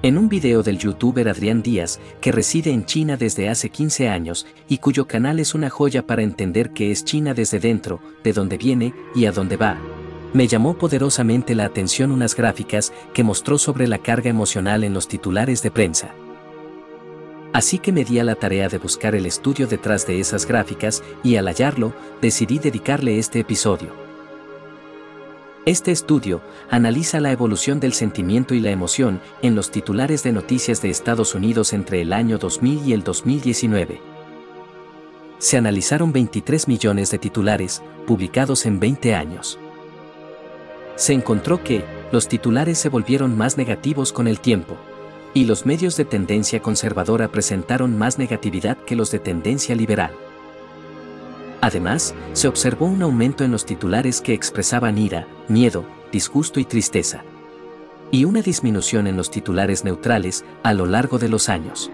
En un video del youtuber Adrián Díaz, que reside en China desde hace 15 años y cuyo canal es una joya para entender qué es China desde dentro, de dónde viene y a dónde va, me llamó poderosamente la atención unas gráficas que mostró sobre la carga emocional en los titulares de prensa. Así que me di a la tarea de buscar el estudio detrás de esas gráficas y al hallarlo, decidí dedicarle este episodio. Este estudio analiza la evolución del sentimiento y la emoción en los titulares de noticias de Estados Unidos entre el año 2000 y el 2019. Se analizaron 23 millones de titulares, publicados en 20 años. Se encontró que, los titulares se volvieron más negativos con el tiempo, y los medios de tendencia conservadora presentaron más negatividad que los de tendencia liberal. Además, se observó un aumento en los titulares que expresaban ira, miedo, disgusto y tristeza. Y una disminución en los titulares neutrales a lo largo de los años.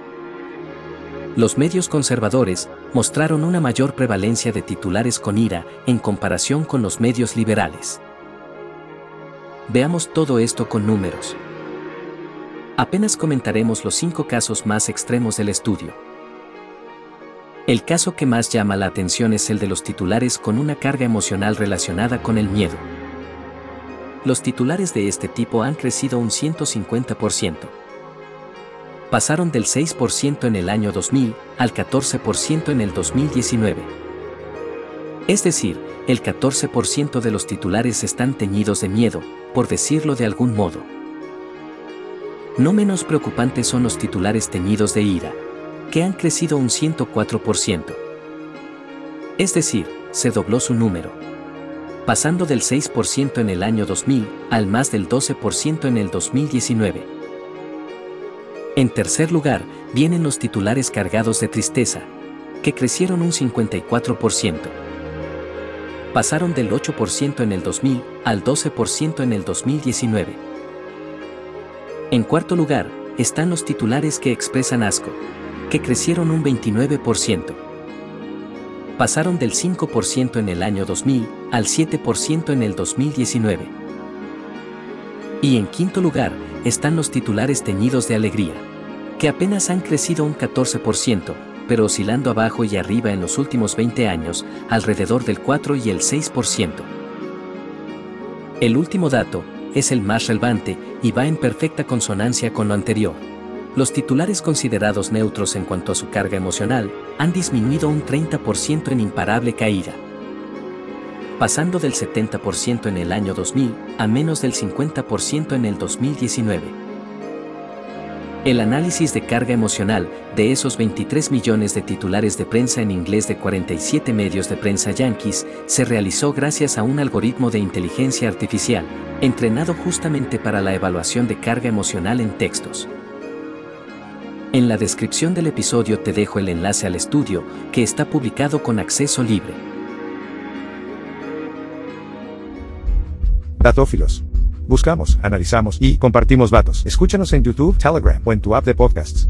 Los medios conservadores mostraron una mayor prevalencia de titulares con ira en comparación con los medios liberales. Veamos todo esto con números. Apenas comentaremos los cinco casos más extremos del estudio. El caso que más llama la atención es el de los titulares con una carga emocional relacionada con el miedo. Los titulares de este tipo han crecido un 150%. Pasaron del 6% en el año 2000 al 14% en el 2019. Es decir, el 14% de los titulares están teñidos de miedo, por decirlo de algún modo. No menos preocupantes son los titulares teñidos de ira, que han crecido un 104%. Es decir, se dobló su número. Pasando del 6% en el año 2000 al más del 12% en el 2019. En tercer lugar, vienen los titulares cargados de tristeza, que crecieron un 54%. Pasaron del 8% en el 2000 al 12% en el 2019. En cuarto lugar, están los titulares que expresan asco, que crecieron un 29%. Pasaron del 5% en el año 2000 al 7% en el 2019. Y en quinto lugar, están los titulares teñidos de alegría, que apenas han crecido un 14%, pero oscilando abajo y arriba en los últimos 20 años, alrededor del 4 y el 6%. El último dato es el más relevante y va en perfecta consonancia con lo anterior. Los titulares considerados neutros en cuanto a su carga emocional han disminuido un 30% en imparable caída, pasando del 70% en el año 2000 a menos del 50% en el 2019. El análisis de carga emocional de esos 23 millones de titulares de prensa en inglés de 47 medios de prensa yankees se realizó gracias a un algoritmo de inteligencia artificial, entrenado justamente para la evaluación de carga emocional en textos. En la descripción del episodio te dejo el enlace al estudio, que está publicado con acceso libre. Datófilos. Buscamos, analizamos y compartimos datos. Escúchanos en YouTube, Telegram o en tu app de podcasts.